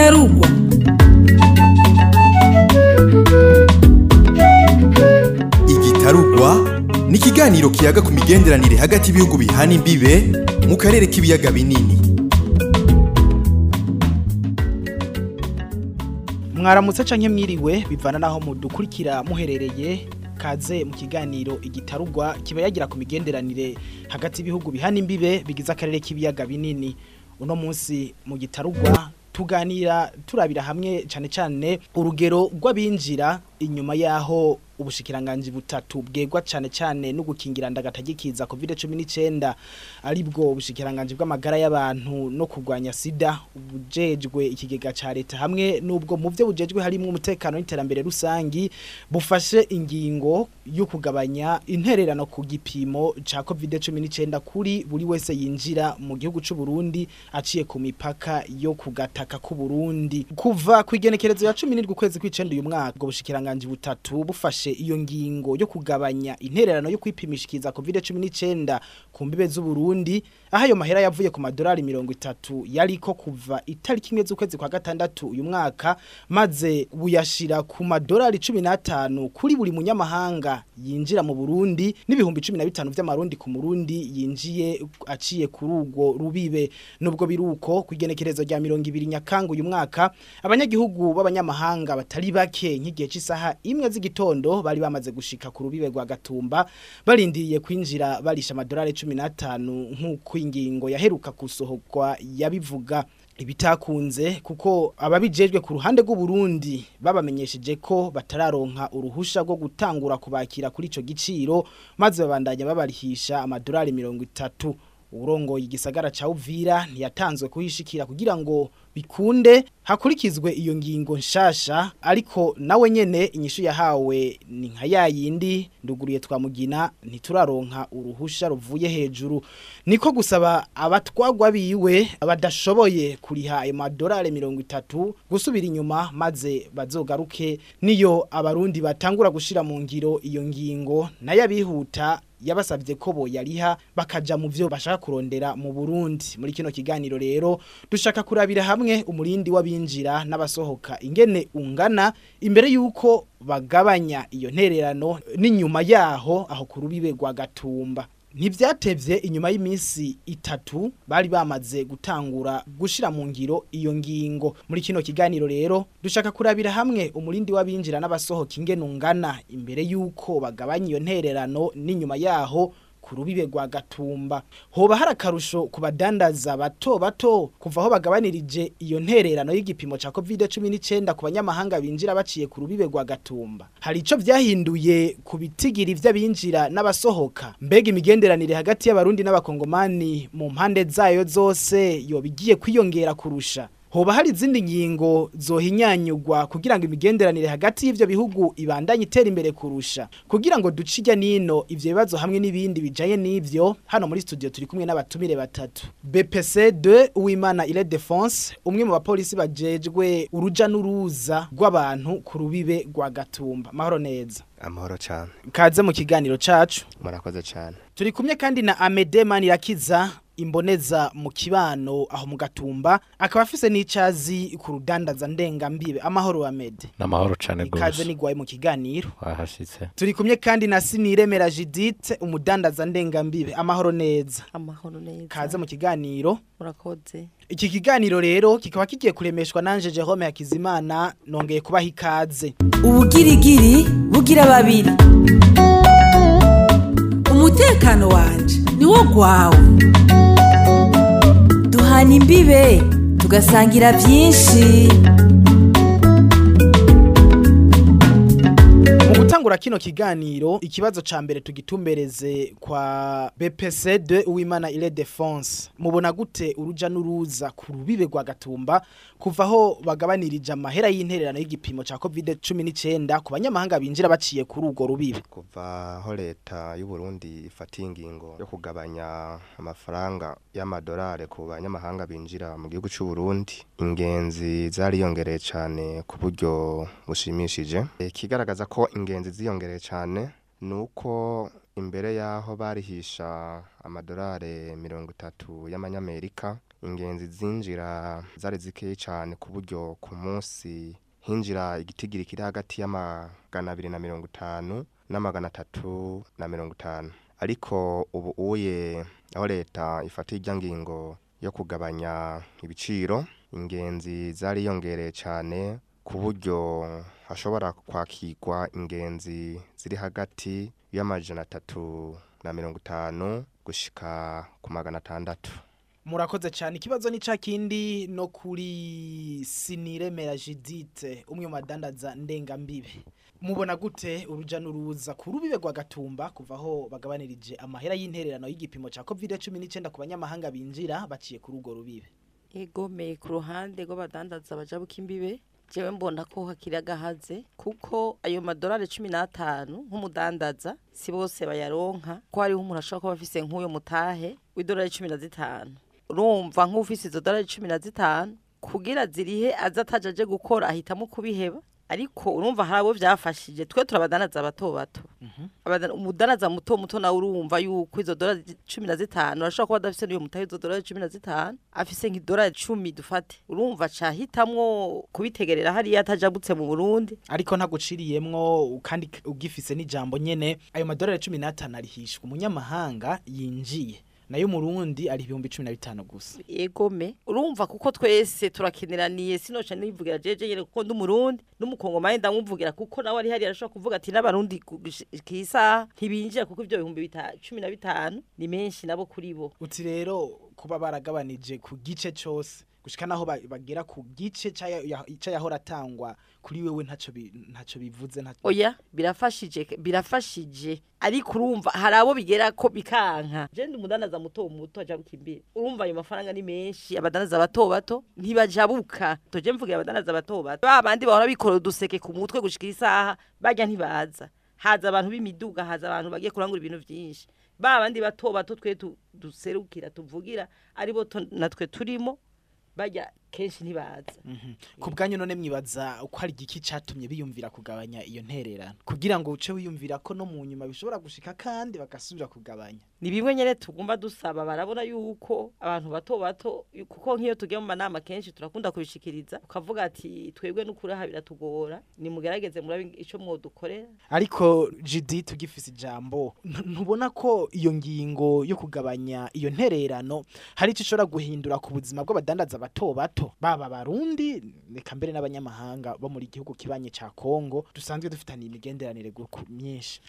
igitarugwa igitarugwa ni ikiganiro kiyaga ku migenderanire hagati y'ibihugu bihana imbibe mu karere k'ibiyaga binini. Mwaramutse canke mwiriwe bivana naho mudukurikira muherereye kaze mu kiganiro igitarugwa kiba yagira ku migenderanire hagati y'ibihugu bihana imbibe bigize akarere k'ibiyaga binini. Uno munsi mu gitarugwa tuganira turabira hamwe cane cane urugero rw'abinjira inyuma yaho ubushikiranganji butatu bwegwa cane cane no gukingira ndagatagikiza covid 19 ari bwo ubushikiranganji bw'amagara y'abantu no kurwanya sida ubujejwe ikigega ca leta. Hamwe nubwo mu byo bujejwe harimo umutekano n'iterambere rusangi bufashe ingingo yo kugabanya intererano ku gipimo ca covid 19 kuri buri wese yinjira mu gihugu c'u Burundi aciye ku mipaka yo kugataka ku Burundi. Kuva kwigenekerezo ya 17 kwezi kw'icenda uyu mwaka ubwo bushikiranganji butatu bufashe iyo ngingo yo kugabanya intererano yo kwipimishikiza COVID-19 ku mbibe z'u Burundi. Aho ayo mahera yavuye ku madolari 30 yariko kuva itariki imwe z'ukwezi kwa gatandatu uyu mwaka maze buyashira ku madolari 15 kuri buri munyamahanga yinjira mu Burundi n'ibihumbi 15 vy'amarundi ku Murundi yinjiye aciye kuri urwo rubibe. Nubwo biruko kwigenekerezo rya 200 nyakanga uyu mwaka abanyagihugu b'abanyamahanga batari bake nk'igihe cy'isaha imwe z'igitondo bari bamaze gushika ku rubibe rwa Gatumba barindiriye kwinjira barisha amadolari 15 nk'uko ingingo yaheruka gusohokwa yabivuga ibitakunze kuko ababijejwe ku ruhande rw'u Burundi babamenyesheje ko batararonka uruhusha rwo gutangura kubakira kuri ico giciro maze babandanya babarihisha amadolari 30 urongoye igisagara ca Uvira ntiyatanzwe kuhishikira kugira ngo bikunde hakurikizwe iyo ngingo nshasha ariko nawe nyene inyishu yahawe ni nka yayindi nduguriye twamugina ntituraronka uruhusha ruvuye hejuru. Niko gusaba abatwagwa biwe abadashoboye kuriha ayo madolari 30 gusubira inyuma maze bazogaruke niyo abarundi batangura gushira mu ngiro iyo ngingo. Nayo abihuta yabasabye ko bo yariha bakaja mu byo bashaka kurondera mu Burundi. Muri kino kiganiro rero dushaka kurabira hamwe umurindi w'abinjira n'abasohoka. Ingene ungana imbere yuko bagabanya iyo ntererano n'inyuma yaho aho ku rubibe rwa Gatumba. Ntivyatevye inyuma y'iminsi itatu bari bamaze gutangura gushira mu ngiro iyo ngingo. Muri kino kiganiro rero dushaka kurabira hamwe umurindi w'abinjira n'abasohoka ingene ungana. Imbere yuko bagabanya iyo ntererano n'inyuma yaho ku rubibe rwa Gatumba. Hoba hari akarusho ku badandaza bato bato kuva aho bagabanirije iyo ntererano y'igipimo ca COVID-19 ku banyamahanga binjira baciye ku rubibe rwa Gatumba. Hari ico vyahinduye ku bitigiri vy'abinjira n'abasohoka. Mbega imigenderanire hagati y'abarundi n'abakongomani mu mpande zayo zose yobigiye kwiyongera kurusha. Hoba hari izindi ngingo zohinyanyugwa kugira ngo imigenderanire hagati y'ivyo bihugu ibandanye itera imbere kurusha. Kugira ngo ducijya nino ivyo bibazo hamwe n'ibindi bijaye n'ivyo hano muri studio turi kumwe n'abatumire batatu. BPC 2 Uwimana Ile Defense umwe mu bapolisi bajejwe uruja n'uruza rw'abantu ku rubibe rwa Gatumba. Mahoro neza. Amahoro cyane kaze mu kiganiro cacu. Murakoze cyane turi kumwe kandi na Amede Manirakiza imboneza mu kibano aho mu gatumba akaba afise n'icazi ku rudandaza ndengambibe amahoro Amede namahoro cane ikaze gose nigwaye mu kiganiro. Wahashitse. Turi kumwe kandi na Siniremera Judith umudandaza ndengambibe amahoro neza. Amahoro neza. Kaze mu kiganiro. Murakoze iki kiganiro rero kikaba kigiye kuremeshwa nanje Jerome Hakizimana nongeye kubaha ikaze. Ubugirigiri bugira babiri. Umutekano wanje niwo gwawe. Duhana imbibe tugasangira byinshi. Mu gutangura kino kiganiro ikibazo ca mbere tugitumbereze kwa BPC de Uwimana Ile Defense mubona gute uruja n'uruza ku rubibe rwa Gatumba kuva aho bagabanirije amahera y'intererano y'igipimo ca COVID-19 ku banyamahanga binjira baciye kuri urwo rubibe kuva aho leta y'u Burundi ifatiye ingingo yo kugabanya amafaranga y'amadolari ku banyamahanga binjira mu gihugu cy'u Burundi ingenzi zariyongereye cyane ku buryo bushimishije. Ikigaragaza ko ingenzi ziyongereye cyane nuko imbere y'aho barihisha amadolari mirongo itatu y'amanyamerika ingenzi zinjira zari zikeyi cyane ku buryo ku munsi hinjira igitigiri kiri hagati y'amagana abiri na mirongo itanu n'amagana atatu na mirongo itanu. Ariko ubu uye aho leta ifata ijya ngingo yo kugabanya ibiciro ingenzi zariyongereye cyane ku buryo hashobora kwakirwa ingenzi ziri hagati y'amajana atatu na mirongo itanu gushika ku magana atandatu. Murakoze cyane. Ikibazo ni ca kindi no kuri siniremera jidite umwe mu badandaza ndengambibe mubona gute uruja n'uruza ku rubibe rwa gatumba kuva aho bagabanirije amahera y'intererano y'igipimo ca covid cumi n'icyenda ku banyamahanga binjira baciye kuri urwo rubibe? Egome ku ruhande rw'abadandaza bajabuka imbibe jewe mbona ko hakiri agahaze kuko ayo madolari cumi n'atanu nk'umudandaza si bose bayaronka ko hariho umuntu ashobora kuba afise nk'uyo mutahe w'idolari cumi na zitanu. Urumva nk'ufise izo dolari cumi na zitanu kugira zirihe aza atajaje gukora ahitamo kubiheba? Ariko urumva hari abo byafashije twe turabadandaza bato bato. Abadana- umudandaza muto muto nawe urumva yuko izo dolari cumi na zitanu arashobora kuba adafise n'iyo mutahe izo dolari cumi na zitanu afise nk'idolari cumi dufate. Urumva cahitamwo kubitegerera hariya atajabutse mu burundi. Ariko ntaguciriyemwo kandi ugifise n'ijambo nyene ayo madolari cumi n'atanu arihishwa. Umunyamahanga yinjiye. Na yo murundi ari ibihumbi cumi na bitanu gusa. Egome urumva kuko twese turakeneraniye sinoca nivugira jeje nyene kuko ndi umurundi n'umukongomani ndamuvugira kuko nawe ari hariya arashobora kuvuga ati n'abarundi kisaha ntibinjira kuko ivyo bihumbi bita- cumi na bitanu ni menshi nabo kuri bo. Uti rero kuba baragabanije ku gice cose gushika naho ba- bagera ku gice c'ayahora atangwa kuri wewe ntaco bi- ntaco bivuze ntaco oya birafashije birafashije. Ariko urumva hari abo bigera ko bikanka. Je ndi umudandaza muto muto ajabuka imbere urumva ayo mafaranga ni menshi abadandaza bato bato ntibajabuka. Toje mvugira abadandaza bato bato. Ba bandi bahora bikora uduseke ku mutwe gushika isaha barya ntibaza. Haza abantu b'imiduga haza abantu bagiye kurangura ibintu vyinshi. Ba bandi bato bato twe duserukira tuvugira ari bo natwe turimo Vaya, kenshi ntibaza. Ku bwanyu none mwibaza uko hari igiki catumye biyumvira kugabanya iyo ntererano? Kugira ngo uce wiyumvira ko no mu nyuma bishobora gushika kandi bagasubira kugabanya. Ni bimwe nyene tugomba dusaba barabona yuko abantu bato bato kuko nk'iyo tugiye mu manama kenshi turakunda kubishikiriza ukavuga ati twebwe n'ukuri aha biratugora nimugerageze murabe ico mwodukorera. Ariko jidi tugifise ijambo. Ntu- ntubona ko iyo ngingo yo kugabanya iyo ntererano hari icyo ishobora guhindura ku buzima bw'abadandaza bato bato. Baba abarundi reka mbere n'abanyamahanga bo muri gihugu kibanye ca kongo dusanzwe dufitaniye imigenderanire myinshi.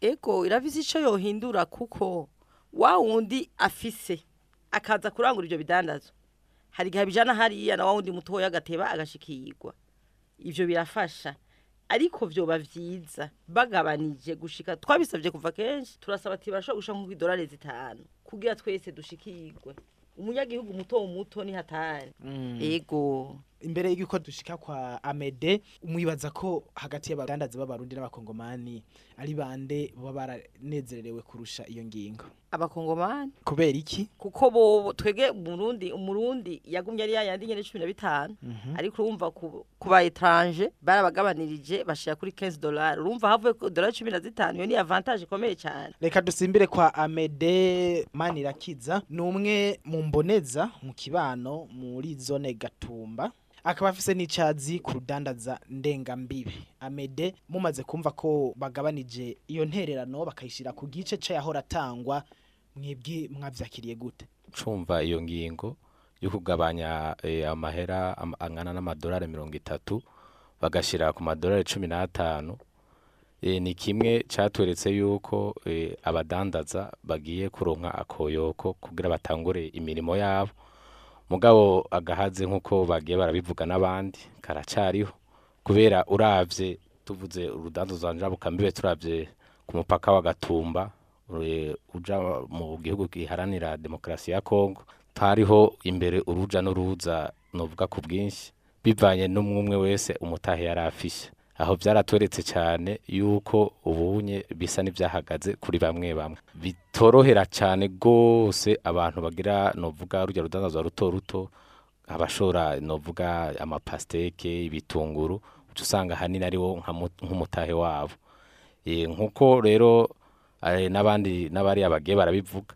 Ego irafise ico yohindura kuko wa wundi afise akaza kurangura ivyo bidandazwa hari igihe bijana hariya na wa wundi mutoya agateba agashikirwa. Ivyo birafasha. Ariko vyoba vyiza bagabanije gushika twabisavye kuva kenshi turasaba ati barashobora gushika nko kw'idolari zitanu kugira twese dushikirwe. Umunyagihugu muto muto ni hatari. Ego. Imbere y'uko dushika kwa amede mwibaza ko hagati y'abadandaza b'abarundi n'abakongomani ari bande baba baranezerewe kurusha iyo ngingo? Abakongomani. Kubera iki? Kuko bo twege umurundi umurundi yagumye ari yayandi nyene cumi na bitanu. Ariko urumva ku ku ba etranje barabagabanirije bashira kuri 15 dollars. Urumva havuye cumi na zitanu iyo ni avantage ikomeye cyane. Reka dusimbire kwa amede manirakiza ni umwe mu mboneza mu kibano muri zone gatumba. Akaba afise n'icazi ku rudandaza ndengambibe amede mumaze kumva ko bagabanije iyo ntererano bakayishira ku gice c'ayahora atangwa mwebwe mwavyakiriye gute? Cumva iyo ngingo yo kugabanya eh, amahera am- angana n'amadolari mirongo itatu bagashira ku madolari cumi n'atanu. Eh, ni kimwe catweretse yuko eh, abadandaza bagiye kuronka akoyoko kugira batangure imirimo yabo. Mugabo agahaze nk'uko bagiye barabivuga n'abandi karacariho. Kubera uravye tuvuze urudandaza njabukambibe turavye ku mupaka wa gatumba uja mu gihugu giharanira demokarasi ya kongo hariho imbere uruja n'uruza novuga ku bwinshi. Bivanye n'umwe wese umutahe yari afishe aho byaratweretse cyane yuko ubunye bisa n'ibyahagaze kuri bamwe bamwe. Bitorohera cyane rwose abantu bagira novuga rujya rudandaza ruto ruto abashora novuga amapasteke ibitunguru uca usanga ahanini ari wo nk'umutahe wabo. Eh, nk'uko rero eh, n'abandi n'abari abagiye barabivuga.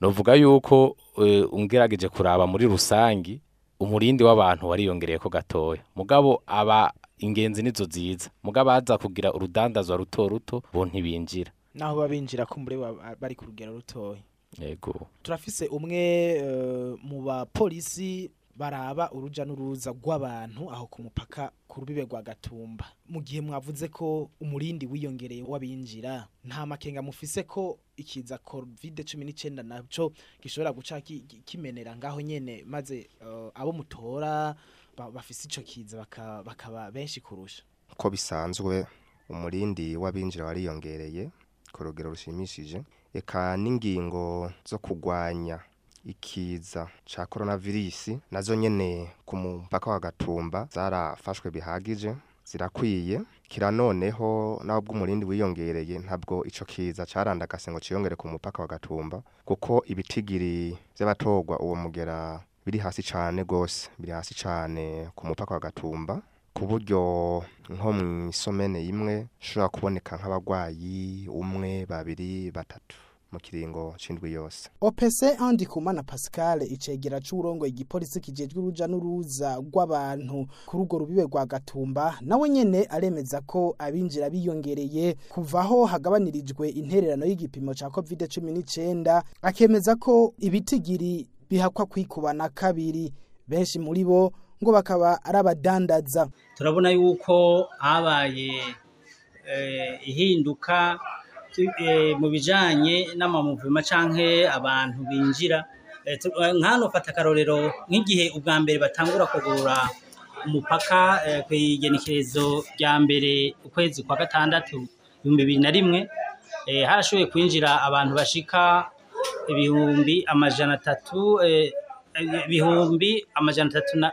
Novuga yuko eh, ungerageje kuraba muri rusangi umurindi w'abantu wariyongereye ko gatoya. Mugabo aba ingenzi nizo ziza mugabo aza kugira urudandazwa ruto ruto bo ntibinjira. Naho babinjira ko muri bari ku rugero rutoya yego. Turafise umwe eh, mu bapolisi baraba uruja n'uruza rw'abantu aho ku mupaka ku rubibe rwa gatumba. Mu gihe mwavuze ko umurindi wiyongereye w'abinjira nta makenga mufise ko ikiza covid cumi n'icyenda naco gishobora guca ki- ki- kimenera ngaho nyene maze eh, abo mutora bafise ico kiza baka- bakaba benshi kurusha. Uko bisanzwe umurindi w'abinjira wariyongereye ku rugero rushimishije eka n'ingingo zo kurwanya ikiza ca coronavirus na zo nyene ku mupaka wa gatumba zarafashwe bihagije zirakwiye. Kira noneho naho bw'umurindi wiyongereye ntabwo ico kiza carandagase ngo ciyongere ku mupaka wa gatumba kuko ibitigiri vy'abatorwa uwo mugera biri hasi cane gose biri hasi cane ku mupaka wa gatumba ku buryo nko mu isomene imwe ushobora kuboneka nk'abarwayi umwe babiri batatu mu kiringo c'indwi yose. OPC Andi Kumana Pascal icegera c'urongo igipolisi kijejwe uruja n'uruza rw'abantu kuri urwo rubibe rwa Gatumba nawe nyene aremeza ko abinjira biyongereye kuvaho hagabanirijwe intererano y'igipimo ca COVID-19 akemeza ko ibitigiri bihakwa kwikubana kabiri. Benshi muri bo ngo bakaba ari abadandaza. Turabona yuko habaye eh, ihinduka eh, mu bijanye n'amamuvima canke abantu binjira. Eh, tu- eh, nkano fata akarorero nk'igihe ubwa mbere batangura kugura umupaka eh, kw'igenekerezo rya mbere ukwezi kwa gatandatu ibihumbi bibiri na rimwe harashoboye kwinjira abantu bashika ibihumbi amajana atatu eh, eh, ibihumbi amajana atatu na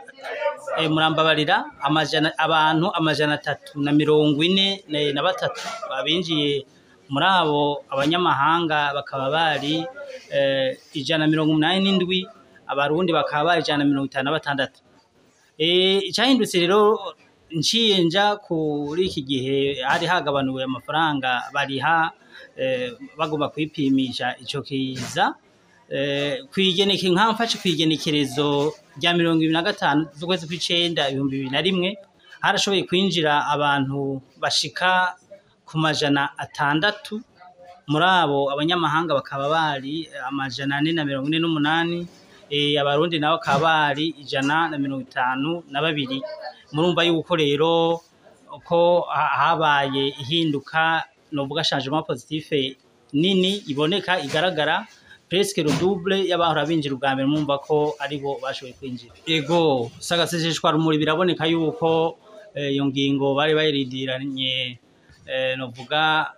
eh, murambabarira amajana abantu amajana atatu na mirongo ine na- na batatu. Babinjiye muri abo abanyamahanga bakaba bari eh, ijana na mirongo umunani n'indwi abarundi bakaba bari ijana na mirongo itanu na batandatu. Eh, icyahindutse rero nja kuri iki gihe hari hagabanuwe amafaranga bariha eh, bagomba kwipimisha ico kiza. Eh, kwigeneke nkamfashe kwigenekerezo rya mirongo ibiri na gatanu z'ukwezi kw'icenda ibihumbi bibiri na rimwe harashoboye kwinjira abantu bashika ku majana atandatu. Muri abo abanyamahanga bakaba bari amajana ane na mirongo ine n'umunani eh, abarundi nabo bakaba bari ijana na mirongo itanu na babiri. Murumva yuko rero ko ha- habaye ihinduka novuga changement positif nini iboneka igaragara. Presque le double y'abahora binjira ubwa mbere mumva ko ari bo bashoboye kwinjira. Ego sagaseseshwa rumuri biraboneka yuko eh, iyo ngingo bari bayirindiranye eh, novuga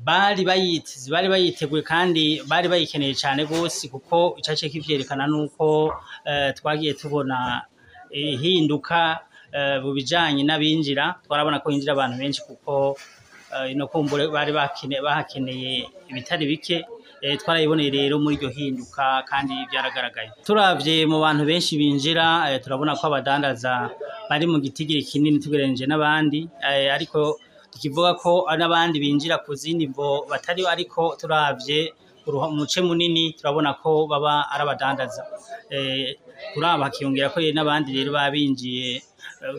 bari bayiteze bari bayiteguye kandi bari bayikeneye cyane rwose kuko icace kivyerekana nuko eh, twagiye tubona ihinduka eh, mu bijanye n'abinjira. Twarabona ko hinjira abantu benshi kuko ino kumbure bari bahakeneye ibitari bike. Eh, twarayiboneye rero muri iryo hinduka kandi byaragaragaye. Turavye mu bantu benshi binjira eh, turabona ko abadandaza bari mu gitigiri kinini tugereranije n'abandi. Eh, ariko tukivuga ko n'abandi binjira ku zindi mvo batari ariko turavye uruha- umuce munini turabona ko baba ari abadandaza. Eh, kuraba hakiyongera ko n'abandi rero baba binjiye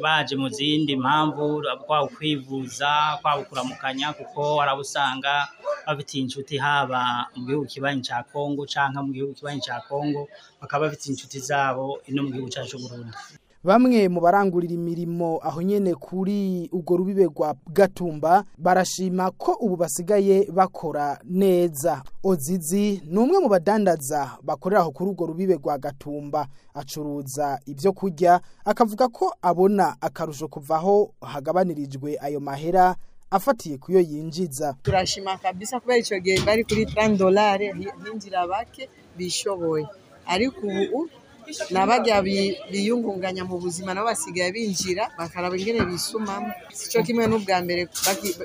baje mu zindi mpamvu kwaba kwivuza kwaba kuramukanya kuko harabo usanga bafitiye inshuti haba mu gihugu kibanyi ca Kongo canke mu gihugu kibanyi ca Kongo bakaba bafite inshuti zabo ino mu gihugu cacu c'u Burundi Bamwe mu barangurira imirimo aho nyene kuri urwo rubibe rwa Gatumba barashima ko ubu basigaye bakora neza. Ozizi ni umwe mu badandaza bakorera aho kuri urwo rubibe rwa Gatumba acuruza ibyo kurya akavuga ko abona akarusho kuvaho hagabanirijwe ayo mahera afatiye kuyo yinjiza. turashima kabisa kubera icyo gihe bari kuri 30 dolari hinjira bake bishoboye ariko ubu nabajya biyungunganya mu buzima nabo basigaye binjira bakaraba ingene bisumamo. Sico kimwe n'ubwa mbere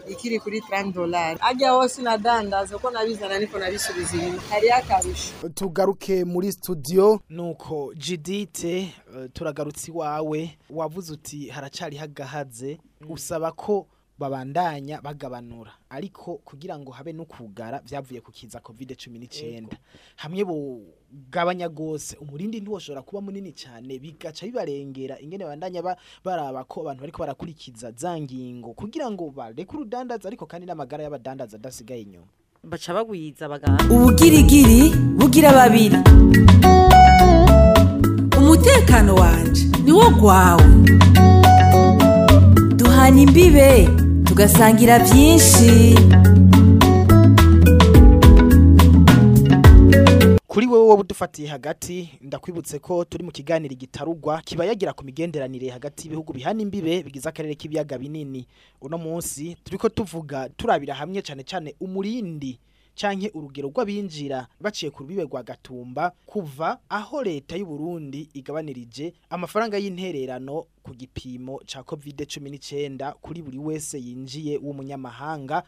ikiri kuri 30 dolari ajya hose nadandaza ko nabizana niko nabisubiza inyuma. Hariyo akarusho. Tugaruke muri studio. Nuko Judite eh, turagarutse iwawe wavuze uti haracari hagahaze. Usaba ko babandanya bagabanura. Ariko kugira ngo habe no kugara vyavuye ku kiza covid 19 hamwe bugabanya gose. Umurindi ntiwoshobora kuba munini cyane bigaca bibarengera. Ingene bandanya ba, baraba ko abantu bariko barakurikiza za ngingo kugira ngo bareke urudandaza ariko kandi n'amagara y'abadandaza adasigaye inyuma. Baca bagwiza abaganga ubugirigiri bugira babiri. Umutekano wanje niwo gwawe. Duhana imbibe tugasangira byinshi. Kuri wewe wowe udufatiye hagati ndakwibutse ko turi mu kiganiro gitarugwa kiba yagira ku migenderanire hagati y'ibihugu bihana imbibe bigize akarere k'ibiyaga binini. Uno munsi turiko tuvuga turabira hamwe cyane cyane umurindi canke urugero rw'abinjira baciye ku rubibe rwa gatumba kuva aho leta y'u Burundi igabanirije amafaranga y'intererano ku gipimo ca covid 19 kuri buri wese yinjiye w'umunyamahanga.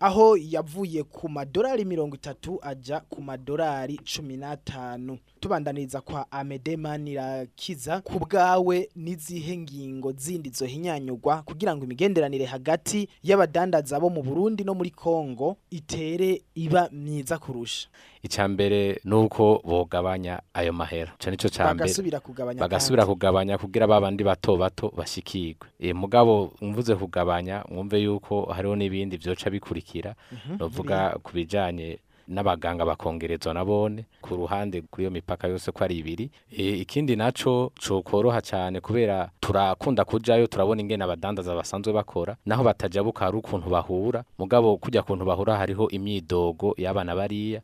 Aho yavuye ku madolari mirongo itatu aja ku madolari cumi n'atanu. Tubandaniriza kwa amedemani irakiza ku bwawe n'izihe ngingo zindi zohinyanyurwa kugira ngo imigenderanire hagati y'abadandaza bo mu burundi no muri kongo itere iba myiza kurusha. Icambere nuko bogabanya ayo mahera. Cyo nico cambere bagasubira kugabanya bagasubira kugabanya kugira babandi bato bato bashikirwe. E, mugabo mvuze kugabanya mwumve yuko hariho n'ibindi vyoca bikurikira. Novuga ku bijanye n'abaganga bakongerezwa nabone ku ruhande kuri iyo mipaka yose ko ari ibiri. E, ikindi naco cokoroha cyane kubera turakunda kujayo turabona ingene abadandaza basanzwe bakora naho batajabuka hari ukuntu bahura. Mugabo kujya kuntu bahura hariho imyidogo y'abana bariya.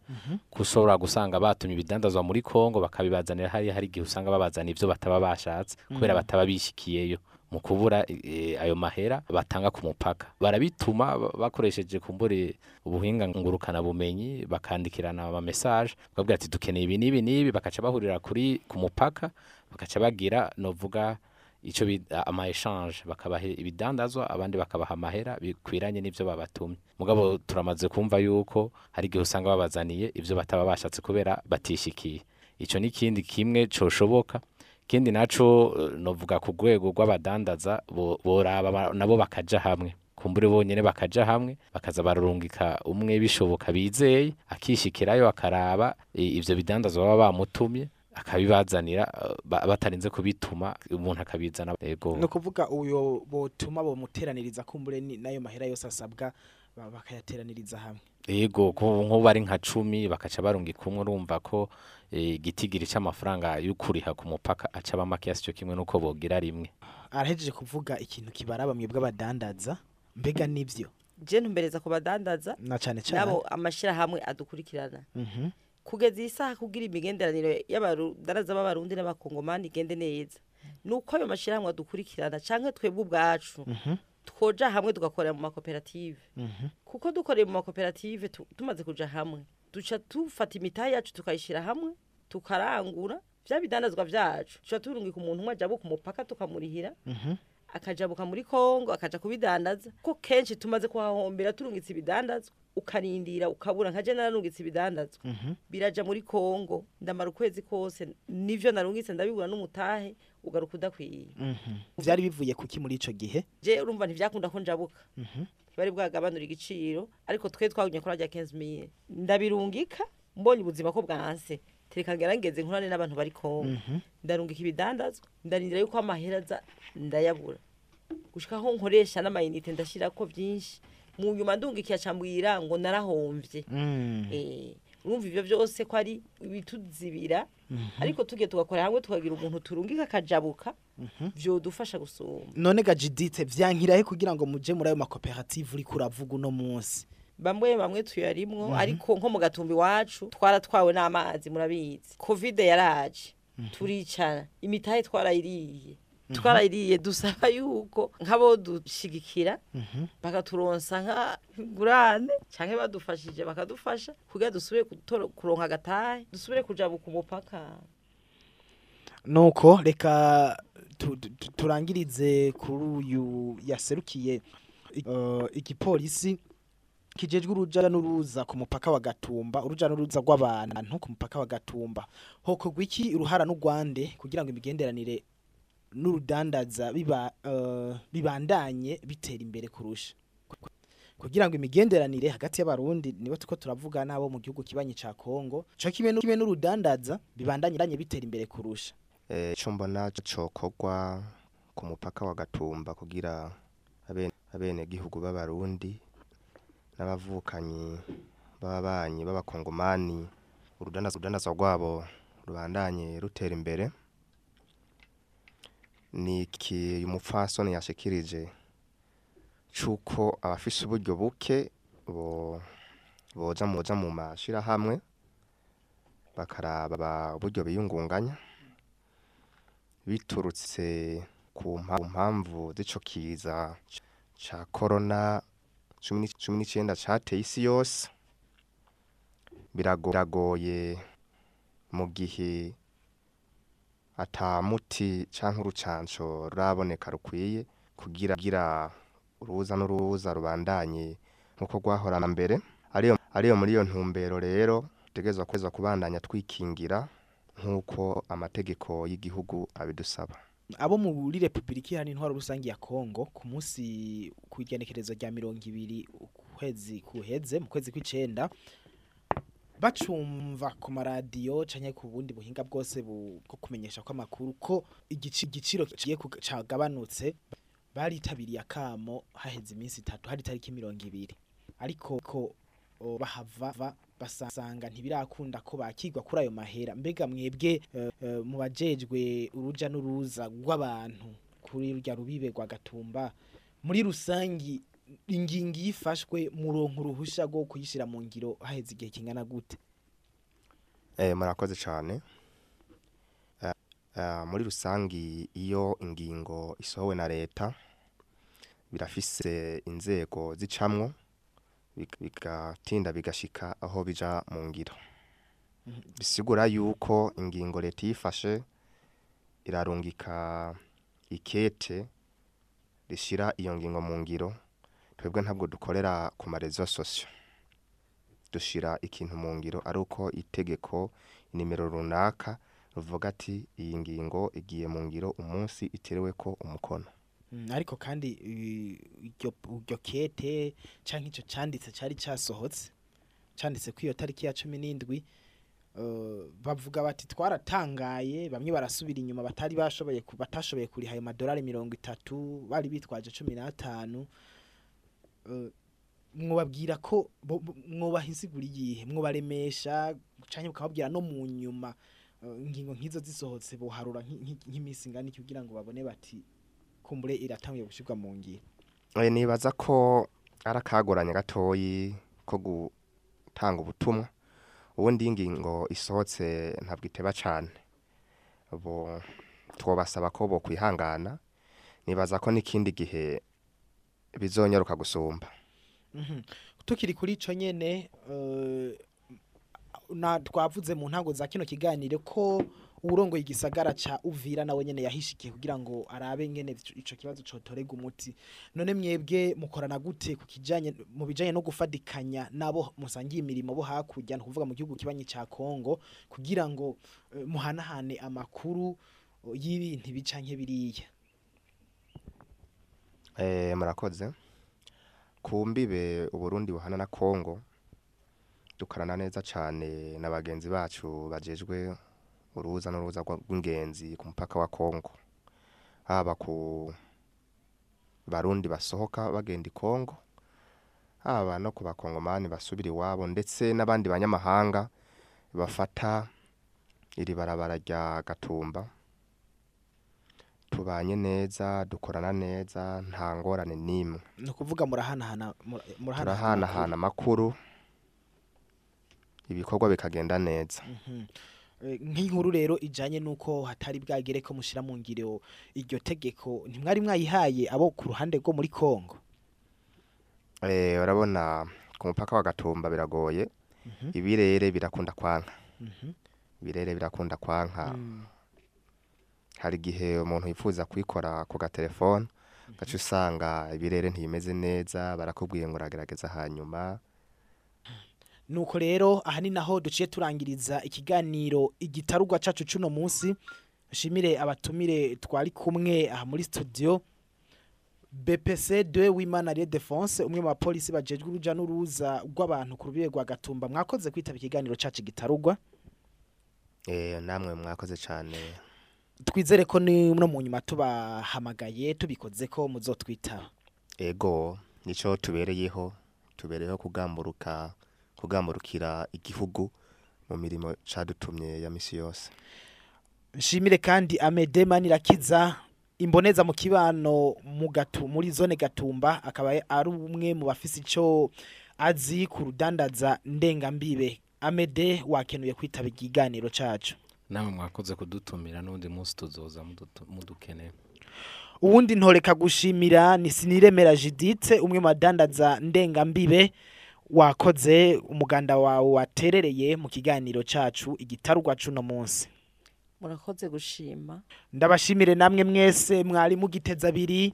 Kushobora gusanga batumye ibidandazwa muri Kongo bakabibazanira hariya hari igihe usanga babazana ivyo bataba bashatse kubera bataba bishikiyeyo. Mu kubura e, ayo mahera batanga ku mupaka. Barabituma ba- bakoresheje kumbure ubuhinga ngurukana bumenyi bakandikirana ama message bakabwira ati dukeneye ibi n'ibi n'ibi bakaca bahurira kuri ku mupaka bakaca bagira novuga bita ama échange. Bakabaha ibidandazwa abandi bakabaha amahera bikwiranye n'ivyo babatumye. Mugabo turamaze kumva yuko hari igihe usanga babazaniye ivyo bataba bashatse kubera batishikiye. Ico ni kindi kimwe coshoboka. Kindi naco eh, novuga ku rwego rw'abadandaza bo- boraba ba- nabo bakaja hamwe. Kumbure bonyene bakaja hamwe bakaza bararungika umwe bishoboka bizeye akishikirayo akaraba ivyo bidandazwa baba bamutumye akabibazanira eh, ba- batarinze kubituma umuntu akabizana yego no kuvuga uyo botuma bomuteraniriza kumbure na yo mahera yose asabwa bakayateraniriza hamwe. Ego ko nkuba ari nka cumi bakaca barungika umwe urumva ko eh, igitigiri c'amafaranga y'ukuriha ku mupaka aca bamake yasi cyo kimwe nuko bogira rimwe. Arahejeje kuvuga ikintu kibaraba mwe bw'abadandaza mbega nivyo. Je ntumbereza ku badandaza? Na cane cane. Nabo amashirahamwe adukurikirana. Mhm. kugeza iyi saha kugira imigenderanire y'abadandaza b'abarundi n'abakongomani igende neza. Nuko ayo mashirahamwe adukurikirana canke twebwe ubwacu. Twoja hamwe tugakorera mu makoperative. Kuko dukoreye mu makoperative tu- tumaze kuja hamwe. Duca dufata imitahe yacu tukayishira hamwe tukarangura vya bidandazwa vyacu. Tuca turungika umuntu umwe ajabuka umupaka tukamurihira. Akajabuka muri kongo akaja kubidandaza. Ko kenshi tumaze kuhahombera turungitse ibidandazwa ukarindira ukabura nka je nararungitse ibidandazwa biraja muri kongo ndamara ukwezi kose nivyo narungitse ndabibura n'umutahe ugaruka udakwiye vyari bivuye kuki muri ico gihe? Je urumva ntivyakunda ko njabuka? Ntibari bwagabanura igiciro ariko twe twagumye kuri rya 15000 ndabirungika mbonye ubuzima ko bwanse. Tereka ngerageze nkurane n'abantu bari kongo ndarungika ibidandazwa ndarindira yuko amahera aza ndayabura. Gushika aho nkoresha n'amayinite ndashirako vyinshi mu nyuma ndungikiye acambwira ngo narahomvye. Eh, urumva ivyo vyose ko ari ibituzibira. Ariko tugiye tugakorera hamwe tukagira umuntu turungika akajabuka vyodufasha gusumba. None gajidite vyankirahe kugira ngo muje muri ayo makoperative uriko uravuga uno munsi. Bamwe bamwe tuyarimwo ariko nko mu gatumbi iwacu twaratwawe n'amazi murabizi. Covid yaraje. Turicara imitahe twarayiriye. Twarayiriye dusaba yuko nk'abo dushigikira bakaturonsa nka gurane canke badufashije bakadufasha kugira dusubire kuronka agatahe dusubire kujabuka umupaka nuko reka tu- tu- turangirize kuri uyu yaserukiye uh, igipolisi. Kijejwe uruja n'uruza ku mupaka wa Gatumba uruja n'uruza rw'abantu ku mupaka wa Gatumba. Hokorwa iki uruhara n'Urwande kugira ngo imigenderanire n'urudandaza biba eh, bibandanye bitera imbere kurusha. Kugira ngo imigenderanire hagati y'abarundi nibo tuko turavuga nabo mu gihugu kibanyi ca Kongo nu- kimwe n'urudandaza bibandanye bitera imbere kurusha. Eh, ico mbona cokorwa ku mupaka wa Gatumba kugira abene abenegihugu b'abarundi n'abavukanyi b'ababanyi b'abakongomani urudandaza rwabo rubandanye rutera imbere. Ni iki uyu mupfasoni yashikirije c'uko abafise uburyo buke bo boja mu mashirahamwe bakaraba uburyo biyungunganya biturutse ku mpa- ku mpamvu z'ico kiza ca corona cumi n'ic- cumi n'icenda cateye isi yose. Birago- biragoye mu gihe ata muti canke urucanco ruraboneka rukwiye kugira uruza n'uruza rubandanye nk'uko rwahorana mbere. Ariyo muri iyo ntumbero rero dutegerezwa kubandanya twikingira nk'uko amategeko y'igihugu abidusaba. Abo muri Republika Iharanira Intwaro Rusangi ya Kongo ku munsi ku igenekerezo rya mirongo ibiri ukwezi kuheze mu kwezi kw'icenda bacumva ku maradiyo canke ku bundi buhinga bwose bwo kumenyesha ko amakuru ko igici- igiciro kigiye cagabanutse baritabiriye akamo haheze iminsi itatu hari tariki mirongo ibiri. Ariko ko bahava va- basanga ntibirakunda ko bakigwa kuri ayo mahera. Mbega mwebwe eh, eh, mu bajejwe uruja n'uruza rw'abantu kuri rurya rubibe rwa gatumba muri rusangi ingingo iyo ifashwe muronka uruhusha rwo kuyishira mu ngiro haheze igihe kingana gute? Eh, murakoze cyane muri rusangi iyo ingingo isohowe na leta birafise inzego zicamwo. Bigatinda bigashika aho bija mu ngiro. Bisigura yuko ingingo leta yifashe irarungika ikete rishira iyo ngingo mu ngiro twebwe ntabwo dukorera ku marezo sosio dushira ikintu mu ngiro ari uko itegeko nimero runaka ruvuga ati iyi ngingo igiye mu ngiro umunsi iterewe ko umukono. Ariko kandi i- iryo kete canke ico canditse cari casohotse. Canditse ko iyo tariki ya cumi n'indwi eh, bavuga bati twaratangaye. Bamwe barasubira inyuma batari bashoboye batashoboye kuriha ayo madolari mirongo itatu bari bitwaje cumi n'atanu. Eh, mwobabwira ko insiguro iyihe mwobaremesha canke mukababwira no mu nyuma. Eh, ingingo nk'izo zisohotse nk'i- nk'iminsi ingana kugira ngo babone bati kumbure iratanguye gushirwa mu ngiro nibaza ko ari akagoranye gatoyi ko gutanga ubutumwa. Ubundi iyi ngingo isohotse ntabwo iteba cane. Bo twobasaba ko bo kwihangana. Nibaza ko n'ikindi gihe bizonyaruka gusumba. Mhm. tukiri kuri ico nyene eh, na twavuze mu ntango za kino kiganiro ko urongoye igisagara ca Uvira nawe nyene yahishikiye kugira ngo arabe ngene ico- kibazo cotorega umuti. None mwebwe mukorana gute ku kijanye mu bijanye no gufadikanya nabo musangiye imirimo bo hakurya no kuvuga mu gihugu kibanyi ca Kongo kugira ngo eh, muhanahane amakuru eh, y'ibintu bicanke biriya? Eh, murakoze. Ku mbibe uburundi buhana na kongo dukorana neza cane na bagenzi bacu bajejwe uruza n'uruza rw'ingenzi ku mupaka wa kongo haba ku barundi basohoka bagenda i kongo haba no ku bakongomani basubira iwabo ndetse n'abandi banyamahanga bafata iri barabara rya gatumba. Tubanye neza dukorana neza nta ngorane n'imwe. No kuvuga murahanahana amakuru ibikorwa bikagenda neza. Mhm. Nk'inkuru rero ijanye nuko hatari bwagere ko mushira mu ngiro iryo tegeko ntimwari mwayihaye abo ku ruhande rwo muri Kongo Eh, urabona ku mupaka wa gatumba biragoye. Ibirere birakunda kwanka. Mhm. ibirere birakunda kwanka. Mm. hari igihe umuntu yifuza kuyikora ku gatelefone gaca usanga ibirere ntibimeze neza barakubwiye ngo uragerageza hanyuma. Nuko rero aha ni naho duciye turangiriza ikiganiro igitarugwa cacu cuno munsi. Shimire abatumire twari kumwe aha muri studio. BPC 2 Wimana Rie Defense umwe mu bapolisi bajejwe uruja n'uruza rw'abantu ku rubire rwa Gatumba. Mwakoze kwitaba ikiganiro cacu gitarugwa Eh, namwe mwakoze cyane twizere ko ni no mu nyuma tubahamagaye tubikoze ko muzotwitaba ego nico tubereyeho tubereyeho kugamburuka. Kugamburukira igihugu mu mirimo cadutumye ya misi yose. Nshimire kandi Amede Manirakiza imboneza mu kibano muri zone Gatumba akaba ari umwe mu bafisi ico azi ku rudandaza ndengambibe. Amede wakenuye kwitaba ikiganiro cacu. Namwe mwakoze kudutumira n'undi munsi tuzoza mudukeneye. Uwundi ntoreka gushimira ni siniremera Judith umwe mu badandaza ndengambibe. Wakoze umuganda wawe waterereye mu kiganiro cacu igitarugwa cuno munsi. Murakoze gushima. Ndabashimire namwe mwese mwari mugiteza abiri.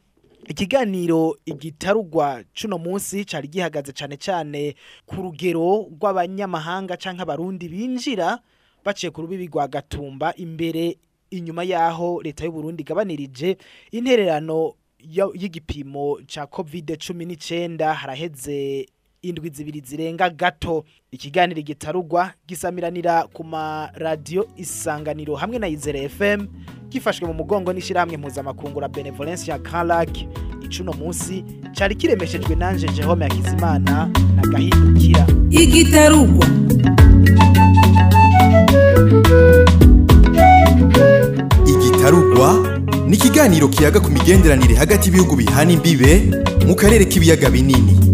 Ikiganiro igitarugwa cuno munsi cari gihagaze cane cane ku rugero rw'abanyamahanga canke abarundi binjira baciye ku rubibi rwa gatumba. Imbere inyuma yaho leta y'u Burundi igabanirije intererano y'igipimo ca covid cumi n'icenda haraheze indwi zibiri zirenga gato. Ikiganiro gitarugwa gisamiranira ku maradiyo isanganiro hamwe na izere fm gifashwe mu mugongo n'ishyirahamwe mpuzamakungu la benevolence ya lac. Icuno munsi cari kiremeshejwe nanje jehome hakizimana na gahindukira igitarugwa. Igitarugwa ni ikiganiro kiyaga ku migenderanire hagati y'ibihugu bihana imbibe mu karere k'ibiyaga binini.